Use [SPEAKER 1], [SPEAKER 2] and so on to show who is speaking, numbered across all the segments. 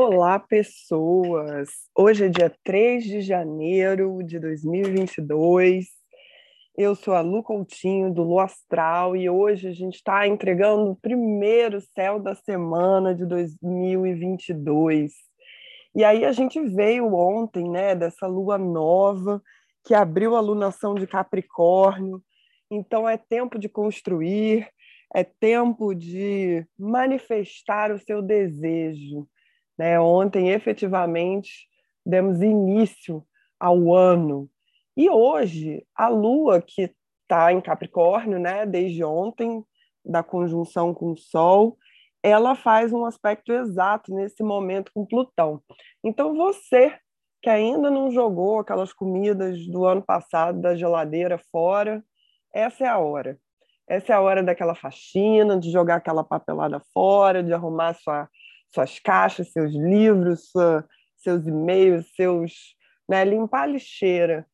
[SPEAKER 1] Olá, pessoas! Hoje é dia 3 de janeiro de 2022. Eu sou a Lu Coutinho, do Lu Astral, e hoje a gente está entregando o primeiro céu da semana de 2022. E aí a gente veio ontem, né, dessa lua nova que abriu a lunação de Capricórnio. Então é tempo de construir, é tempo de manifestar o seu desejo né? Ontem, efetivamente, demos início ao ano. E hoje, a Lua, que está em Capricórnio, né, desde ontem, da conjunção com o Sol, ela faz um aspecto exato nesse momento com Plutão. Então, você que ainda não jogou aquelas comidas do ano passado da geladeira fora, essa é a hora. Essa é a hora daquela faxina, de jogar aquela papelada fora, de arrumar sua suas caixas, seus livros, sua, seus e-mails, seus, né, limpar a lixeira.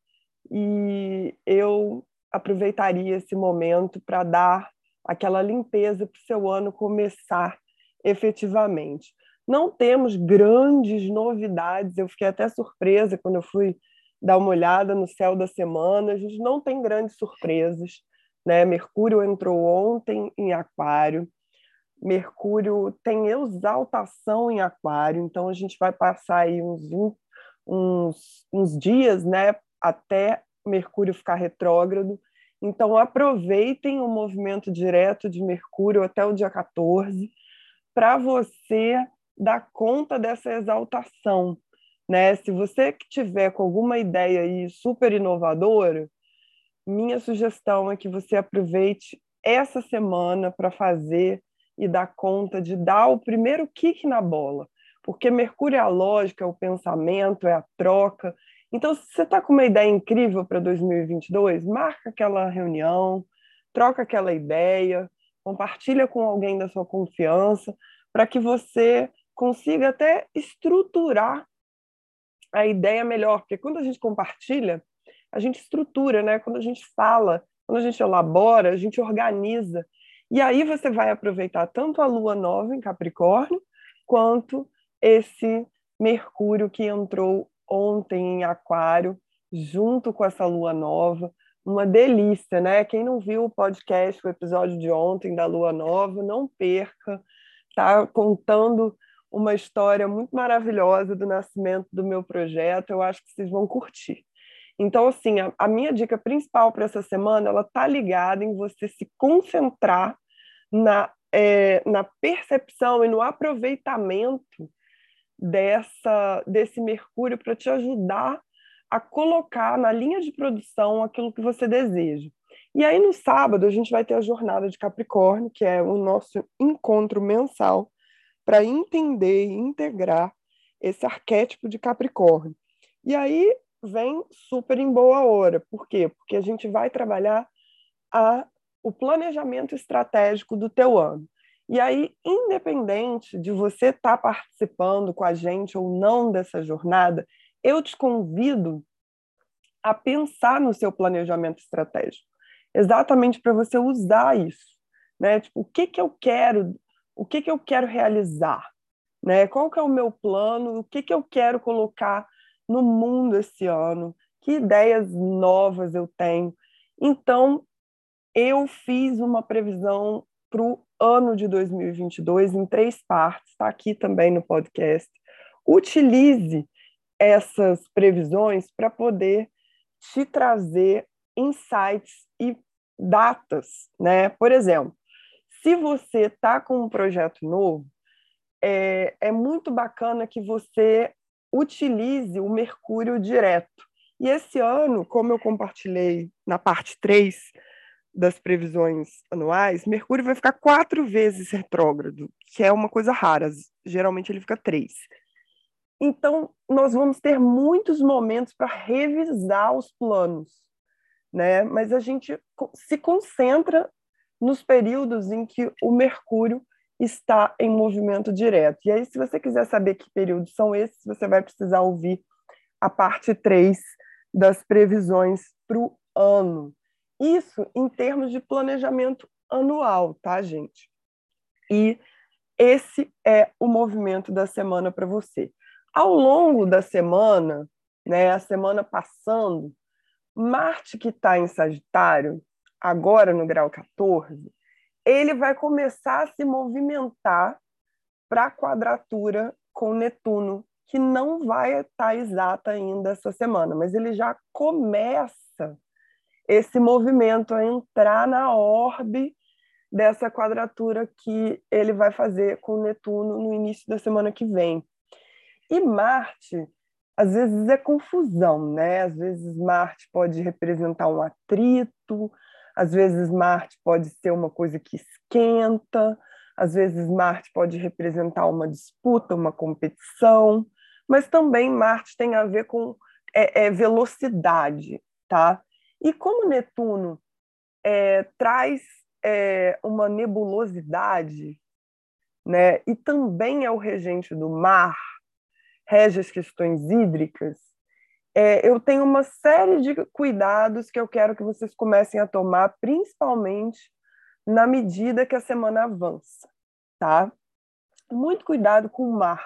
[SPEAKER 1] E eu aproveitaria esse momento para dar aquela limpeza para o seu ano começar efetivamente. Não temos grandes novidades, eu fiquei até surpresa quando eu fui dar uma olhada no céu da semana, a gente não tem grandes surpresas. Né? Mercúrio entrou ontem em Aquário, Mercúrio tem exaltação em Aquário, então a gente vai passar aí uns, uns, uns dias né, até Mercúrio ficar retrógrado. Então aproveitem o movimento direto de Mercúrio até o dia 14 para você dar conta dessa exaltação. Né? Se você que tiver com alguma ideia aí super inovadora, minha sugestão é que você aproveite essa semana para fazer e dar conta de dar o primeiro kick na bola, porque Mercúrio é a lógica, é o pensamento, é a troca. Então, se você está com uma ideia incrível para 2022, marca aquela reunião, troca aquela ideia, compartilha com alguém da sua confiança, para que você consiga até estruturar a ideia melhor, porque quando a gente compartilha, a gente estrutura, né? Quando a gente fala, quando a gente elabora, a gente organiza. E aí você vai aproveitar tanto a lua nova em Capricórnio, quanto esse Mercúrio que entrou ontem em Aquário, junto com essa lua nova. Uma delícia, né? Quem não viu o podcast, o episódio de ontem da lua nova, não perca. Tá contando uma história muito maravilhosa do nascimento do meu projeto. Eu acho que vocês vão curtir. Então, assim, a, a minha dica principal para essa semana, ela está ligada em você se concentrar na, é, na percepção e no aproveitamento dessa, desse Mercúrio para te ajudar a colocar na linha de produção aquilo que você deseja. E aí, no sábado, a gente vai ter a jornada de Capricórnio, que é o nosso encontro mensal para entender e integrar esse arquétipo de Capricórnio. E aí, vem super em boa hora. Por quê? Porque a gente vai trabalhar a, o planejamento estratégico do teu ano. E aí, independente de você estar tá participando com a gente ou não dessa jornada, eu te convido a pensar no seu planejamento estratégico, exatamente para você usar isso, né? Tipo, o que que eu quero, o que que eu quero realizar, né? Qual que é o meu plano, o que que eu quero colocar no mundo esse ano, que ideias novas eu tenho. Então, eu fiz uma previsão para o ano de 2022 em três partes, está aqui também no podcast. Utilize essas previsões para poder te trazer insights e datas, né? Por exemplo, se você está com um projeto novo, é, é muito bacana que você utilize o Mercúrio direto. E esse ano, como eu compartilhei na parte 3 das previsões anuais, Mercúrio vai ficar quatro vezes retrógrado, que é uma coisa rara. Geralmente ele fica três. Então, nós vamos ter muitos momentos para revisar os planos, né? Mas a gente se concentra nos períodos em que o Mercúrio está em movimento direto. E aí, se você quiser saber que períodos são esses, você vai precisar ouvir a parte 3 das previsões para o ano. Isso em termos de planejamento anual, tá, gente? E esse é o movimento da semana para você. Ao longo da semana, né, a semana passando, Marte que está em Sagitário, agora no grau 14, ele vai começar a se movimentar para a quadratura com Netuno, que não vai estar tá exata ainda essa semana, mas ele já começa esse movimento a entrar na orbe dessa quadratura que ele vai fazer com Netuno no início da semana que vem. E Marte, às vezes é confusão, né? Às vezes Marte pode representar um atrito, às vezes Marte pode ser uma coisa que esquenta, às vezes Marte pode representar uma disputa, uma competição, mas também Marte tem a ver com é, é, velocidade, tá? E como Netuno é, traz é, uma nebulosidade, né? E também é o regente do mar, rege as questões hídricas. É, eu tenho uma série de cuidados que eu quero que vocês comecem a tomar, principalmente na medida que a semana avança, tá? Muito cuidado com o mar,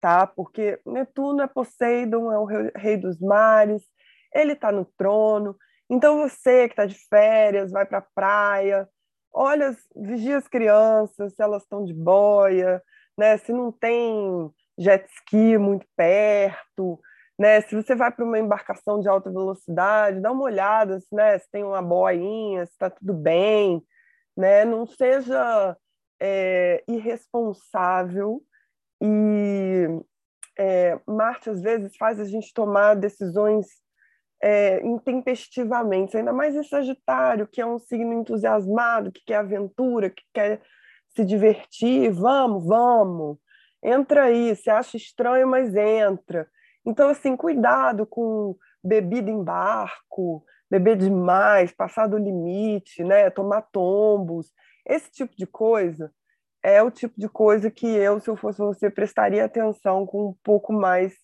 [SPEAKER 1] tá? Porque Netuno é Poseidon, é o rei dos mares, ele está no trono, então você que está de férias, vai para a praia, olha, vigia as crianças, se elas estão de boia, né? Se não tem jet ski muito perto, né? Se você vai para uma embarcação de alta velocidade, dá uma olhada, né? Se tem uma boinha, se está tudo bem, né? Não seja é, irresponsável e é, Marte às vezes faz a gente tomar decisões é, intempestivamente, ainda mais em Sagitário, que é um signo entusiasmado, que quer aventura, que quer se divertir, vamos, vamos, entra aí, você acha estranho, mas entra. Então, assim, cuidado com bebida em barco, beber demais, passar do limite, né? tomar tombos, esse tipo de coisa é o tipo de coisa que eu, se eu fosse você, prestaria atenção com um pouco mais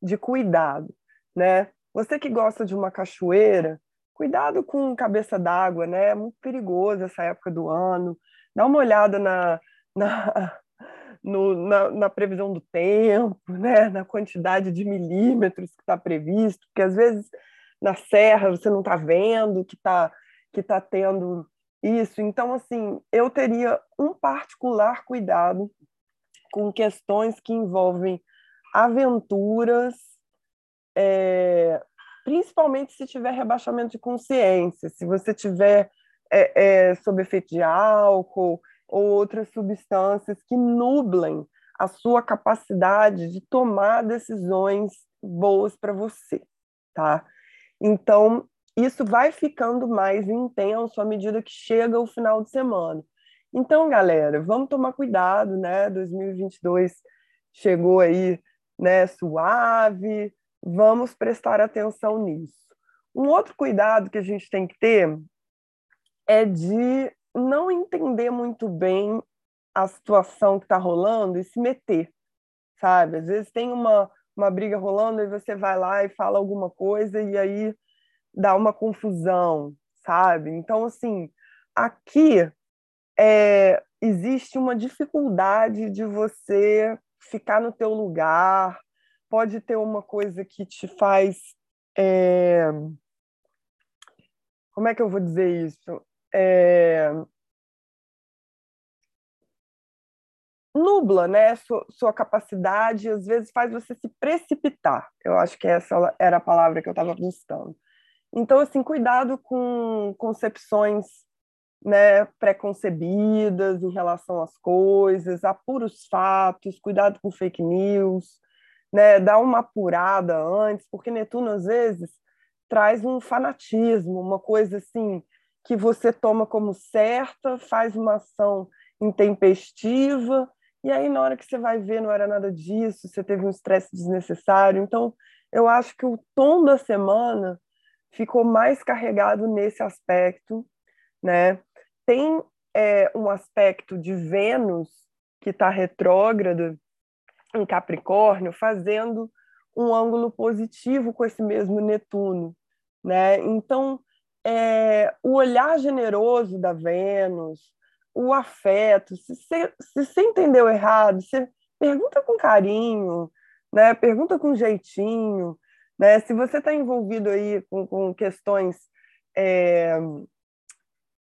[SPEAKER 1] de cuidado, né? Você que gosta de uma cachoeira, cuidado com cabeça d'água, né? É muito perigoso essa época do ano. Dá uma olhada na, na, no, na, na, previsão do tempo, né? na quantidade de milímetros que está previsto, porque às vezes na serra você não está vendo que está que tá tendo isso. Então, assim, eu teria um particular cuidado com questões que envolvem aventuras é, principalmente se tiver rebaixamento de consciência, se você tiver é, é, sob efeito de álcool ou outras substâncias que nublem a sua capacidade de tomar decisões boas para você, tá? Então, isso vai ficando mais intenso à medida que chega o final de semana. Então, galera, vamos tomar cuidado, né? 2022 chegou aí, né, suave, vamos prestar atenção nisso. Um outro cuidado que a gente tem que ter é de não entender muito bem a situação que está rolando e se meter, sabe? Às vezes tem uma, uma briga rolando e você vai lá e fala alguma coisa e aí dá uma confusão, sabe? Então, assim, aqui é, existe uma dificuldade de você ficar no teu lugar, pode ter uma coisa que te faz. É... Como é que eu vou dizer isso? É... Nubla, né? Sua, sua capacidade, às vezes faz você se precipitar. Eu acho que essa era a palavra que eu estava buscando. Então, assim, cuidado com concepções né, preconcebidas em relação às coisas, apura os fatos, cuidado com fake news, né, dar uma apurada antes, porque Netuno às vezes traz um fanatismo, uma coisa assim que você toma como certa, faz uma ação intempestiva, e aí na hora que você vai ver não era nada disso, você teve um estresse desnecessário. Então, eu acho que o tom da semana ficou mais carregado nesse aspecto, né? Tem é, um aspecto de Vênus que está retrógrado em Capricórnio, fazendo um ângulo positivo com esse mesmo Netuno. Né? Então, é, o olhar generoso da Vênus, o afeto. Se você, se entendeu errado, você pergunta com carinho, né? Pergunta com jeitinho, né? Se você está envolvido aí com, com questões é,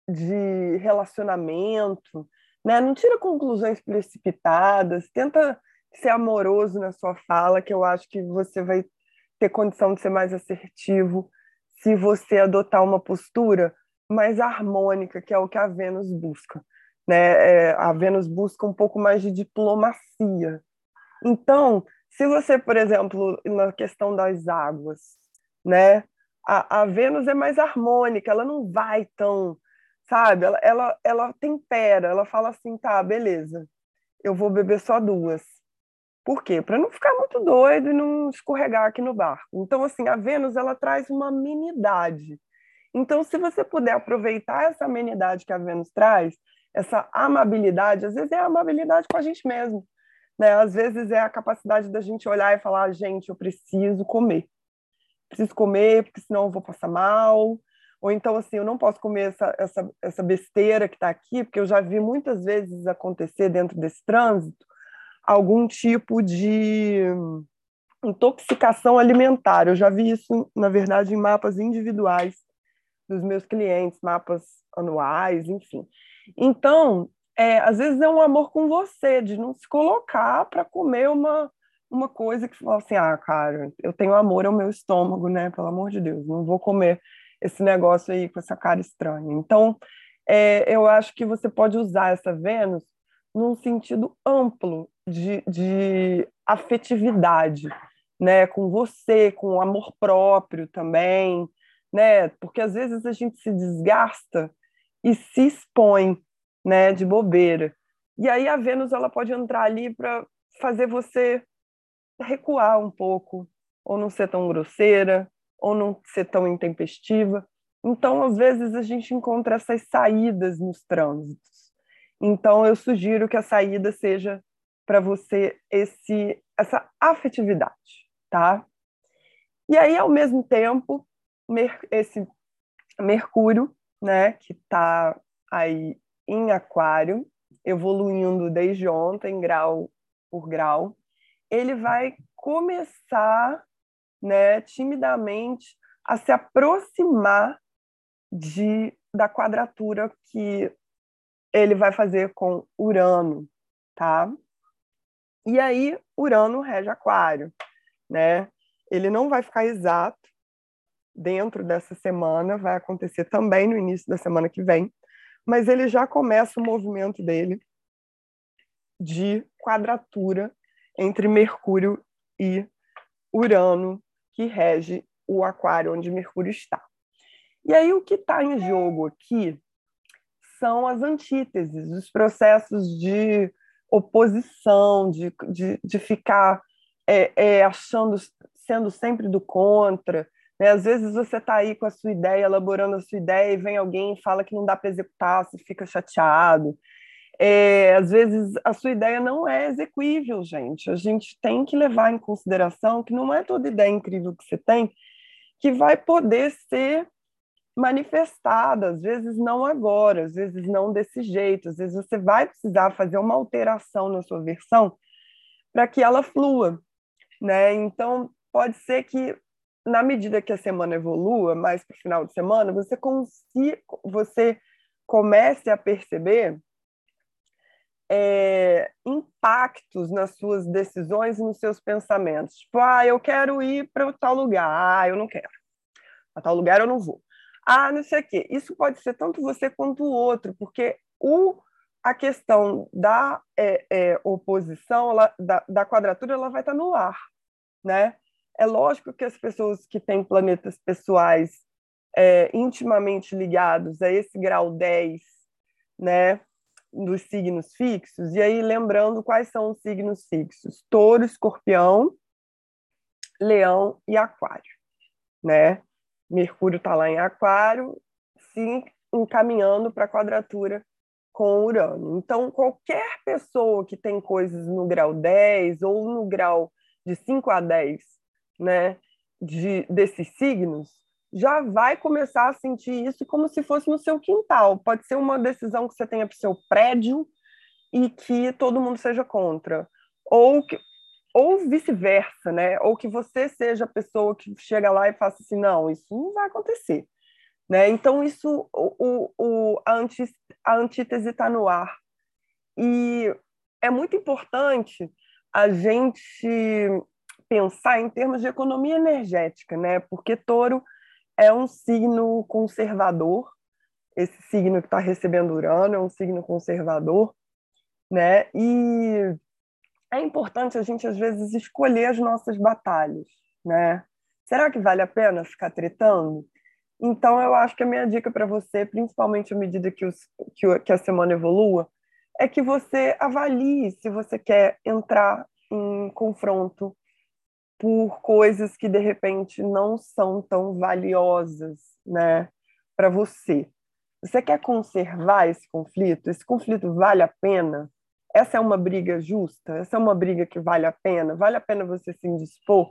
[SPEAKER 1] de relacionamento, né? Não tira conclusões precipitadas, tenta ser amoroso na sua fala, que eu acho que você vai ter condição de ser mais assertivo se você adotar uma postura mais harmônica, que é o que a Vênus busca. Né? É, a Vênus busca um pouco mais de diplomacia. Então, se você, por exemplo, na questão das águas, né? A, a Vênus é mais harmônica, ela não vai tão, sabe? Ela, ela, ela tempera, ela fala assim, tá, beleza, eu vou beber só duas. Por quê? Para não ficar muito doido e não escorregar aqui no barco. Então, assim, a Vênus ela traz uma amenidade. Então, se você puder aproveitar essa amenidade que a Vênus traz, essa amabilidade, às vezes é a amabilidade com a gente mesmo. Né? Às vezes é a capacidade da gente olhar e falar, gente, eu preciso comer. Preciso comer, porque senão eu vou passar mal. Ou então, assim, eu não posso comer essa, essa, essa besteira que está aqui, porque eu já vi muitas vezes acontecer dentro desse trânsito, algum tipo de intoxicação alimentar. Eu já vi isso, na verdade, em mapas individuais dos meus clientes, mapas anuais, enfim. Então, é, às vezes é um amor com você, de não se colocar para comer uma, uma coisa que fala assim, ah, cara, eu tenho amor ao meu estômago, né? Pelo amor de Deus, não vou comer esse negócio aí com essa cara estranha. Então, é, eu acho que você pode usar essa Vênus num sentido amplo de, de afetividade, né, com você, com amor próprio também, né, porque às vezes a gente se desgasta e se expõe, né, de bobeira. E aí a Vênus ela pode entrar ali para fazer você recuar um pouco, ou não ser tão grosseira, ou não ser tão intempestiva. Então, às vezes a gente encontra essas saídas nos trânsitos. Então, eu sugiro que a saída seja para você esse essa afetividade, tá? E aí, ao mesmo tempo, esse Mercúrio, né, que está aí em Aquário, evoluindo desde ontem, grau por grau, ele vai começar, né, timidamente a se aproximar de da quadratura que ele vai fazer com Urano, tá? E aí, Urano rege Aquário, né? Ele não vai ficar exato dentro dessa semana, vai acontecer também no início da semana que vem, mas ele já começa o movimento dele de quadratura entre Mercúrio e Urano, que rege o Aquário, onde Mercúrio está. E aí, o que está em jogo aqui são as antíteses, os processos de oposição, de, de, de ficar é, é, achando, sendo sempre do contra. Né? Às vezes você está aí com a sua ideia, elaborando a sua ideia, e vem alguém e fala que não dá para executar, você fica chateado. É, às vezes a sua ideia não é execuível, gente. A gente tem que levar em consideração que não é toda ideia incrível que você tem que vai poder ser manifestada, às vezes não agora, às vezes não desse jeito, às vezes você vai precisar fazer uma alteração na sua versão para que ela flua, né? Então, pode ser que na medida que a semana evolua, mais para o final de semana, você consiga, você comece a perceber é, impactos nas suas decisões e nos seus pensamentos. Tipo, ah, eu quero ir para tal lugar. Ah, eu não quero. A tal lugar eu não vou ah, não sei o quê. Isso pode ser tanto você quanto o outro, porque o, a questão da é, é, oposição, ela, da, da quadratura, ela vai estar no ar, né? É lógico que as pessoas que têm planetas pessoais é, intimamente ligados a esse grau 10, né, dos signos fixos, e aí lembrando quais são os signos fixos: Touro, Escorpião, Leão e Aquário, né? Mercúrio está lá em Aquário, se encaminhando para a quadratura com Urano. Então, qualquer pessoa que tem coisas no grau 10 ou no grau de 5 a 10, né, de, desses signos, já vai começar a sentir isso como se fosse no seu quintal. Pode ser uma decisão que você tenha para o seu prédio e que todo mundo seja contra. Ou, que, ou vice-versa, né? Ou que você seja a pessoa que chega lá e faça assim, não, isso não vai acontecer. Né? Então, isso, o, o, a, a antítese está no ar. E é muito importante a gente pensar em termos de economia energética, né? Porque touro é um signo conservador, esse signo que está recebendo Urano é um signo conservador, né? E é importante a gente, às vezes, escolher as nossas batalhas, né? Será que vale a pena ficar tretando? Então, eu acho que a minha dica para você, principalmente à medida que, os, que, que a semana evolua, é que você avalie se você quer entrar em confronto por coisas que de repente não são tão valiosas, né, para você. Você quer conservar esse conflito? Esse conflito vale a pena? Essa é uma briga justa? Essa é uma briga que vale a pena? Vale a pena você se indispor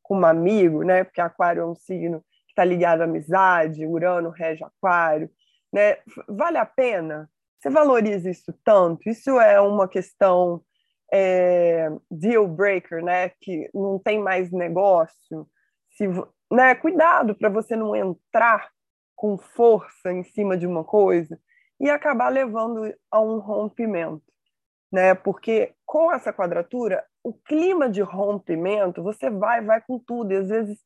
[SPEAKER 1] com um amigo, né? Porque Aquário é um signo que está ligado à amizade, Urano rege Aquário, né? Vale a pena? Você valoriza isso tanto? Isso é uma questão é, deal breaker, né? Que não tem mais negócio. Se, né? Cuidado para você não entrar com força em cima de uma coisa e acabar levando a um rompimento, né? Porque com essa quadratura, o clima de rompimento, você vai, vai com tudo. E às vezes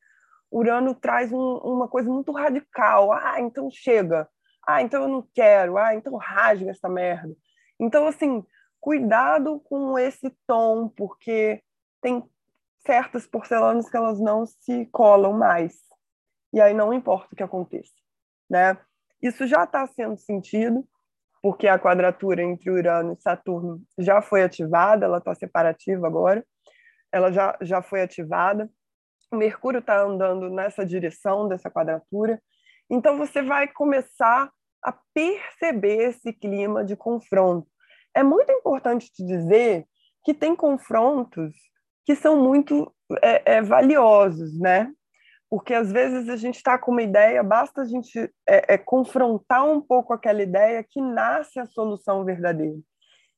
[SPEAKER 1] Urano traz um, uma coisa muito radical. Ah, então chega. Ah, então eu não quero. Ah, então rasga essa merda. Então, assim, cuidado com esse tom, porque tem certas porcelanas que elas não se colam mais. E aí não importa o que aconteça, né? Isso já está sendo sentido, porque a quadratura entre Urano e Saturno já foi ativada, ela está separativa agora, ela já, já foi ativada. Mercúrio está andando nessa direção dessa quadratura. Então você vai começar a perceber esse clima de confronto. É muito importante te dizer que tem confrontos que são muito é, é, valiosos, né? Porque às vezes a gente está com uma ideia, basta a gente é, é, confrontar um pouco aquela ideia que nasce a solução verdadeira.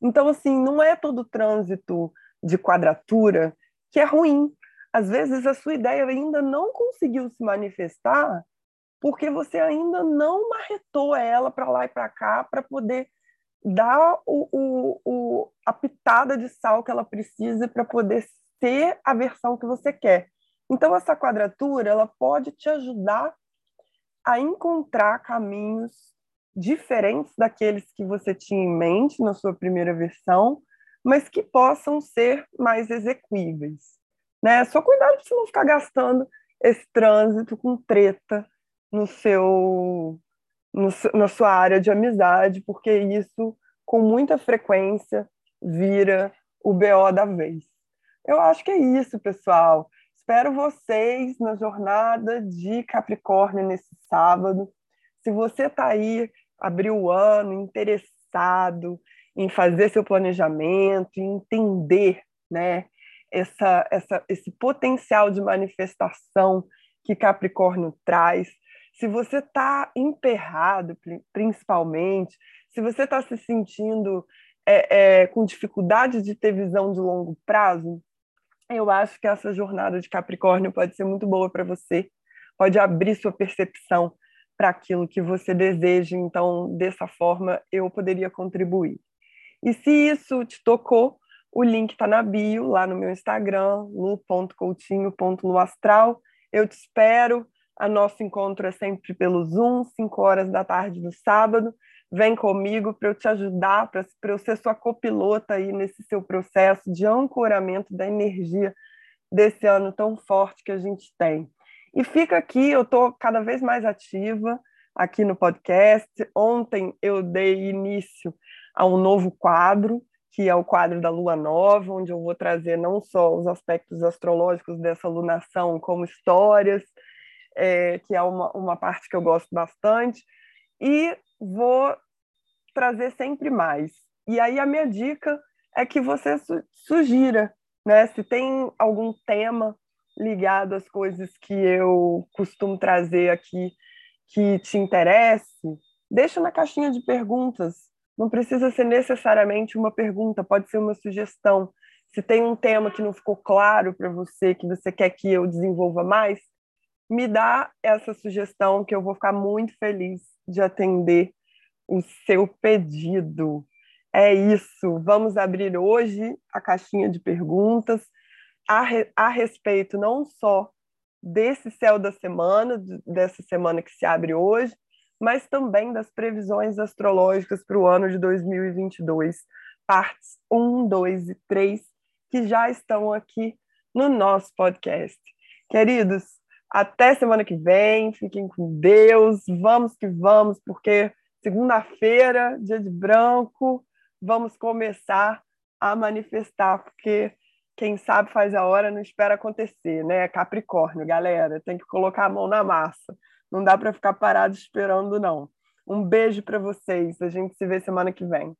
[SPEAKER 1] Então, assim, não é todo trânsito de quadratura que é ruim. Às vezes a sua ideia ainda não conseguiu se manifestar porque você ainda não marretou ela para lá e para cá para poder dar o, o, o, a pitada de sal que ela precisa para poder ser a versão que você quer. Então, essa quadratura ela pode te ajudar a encontrar caminhos diferentes daqueles que você tinha em mente na sua primeira versão, mas que possam ser mais execuíveis. Né? Só cuidado para você não ficar gastando esse trânsito com treta no seu no, na sua área de amizade, porque isso, com muita frequência, vira o BO da vez. Eu acho que é isso, pessoal. Espero vocês na jornada de Capricórnio nesse sábado. Se você está aí, abriu o ano, interessado em fazer seu planejamento, em entender né, essa, essa, esse potencial de manifestação que Capricórnio traz, se você está emperrado, principalmente, se você está se sentindo é, é, com dificuldade de ter visão de longo prazo, eu acho que essa jornada de Capricórnio pode ser muito boa para você, pode abrir sua percepção para aquilo que você deseja. Então, dessa forma, eu poderia contribuir. E se isso te tocou, o link está na bio, lá no meu Instagram, lu.coutinho.luastral. Eu te espero. A nosso encontro é sempre pelo Zoom, 5 horas da tarde do sábado. Vem comigo para eu te ajudar, para eu ser sua copilota aí nesse seu processo de ancoramento da energia desse ano tão forte que a gente tem. E fica aqui, eu estou cada vez mais ativa aqui no podcast. Ontem eu dei início a um novo quadro, que é o quadro da Lua Nova, onde eu vou trazer não só os aspectos astrológicos dessa lunação, como histórias, é, que é uma, uma parte que eu gosto bastante, e vou trazer sempre mais. E aí a minha dica é que você su sugira, né? Se tem algum tema ligado às coisas que eu costumo trazer aqui que te interesse, deixa na caixinha de perguntas. Não precisa ser necessariamente uma pergunta, pode ser uma sugestão. Se tem um tema que não ficou claro para você, que você quer que eu desenvolva mais, me dá essa sugestão que eu vou ficar muito feliz de atender o seu pedido. É isso. Vamos abrir hoje a caixinha de perguntas a, a respeito não só desse céu da semana, dessa semana que se abre hoje, mas também das previsões astrológicas para o ano de 2022, partes 1, 2 e 3, que já estão aqui no nosso podcast. Queridos, até semana que vem, fiquem com Deus, vamos que vamos, porque segunda-feira, dia de branco, vamos começar a manifestar, porque quem sabe faz a hora, não espera acontecer, né? Capricórnio, galera, tem que colocar a mão na massa. Não dá para ficar parado esperando, não. Um beijo para vocês. A gente se vê semana que vem.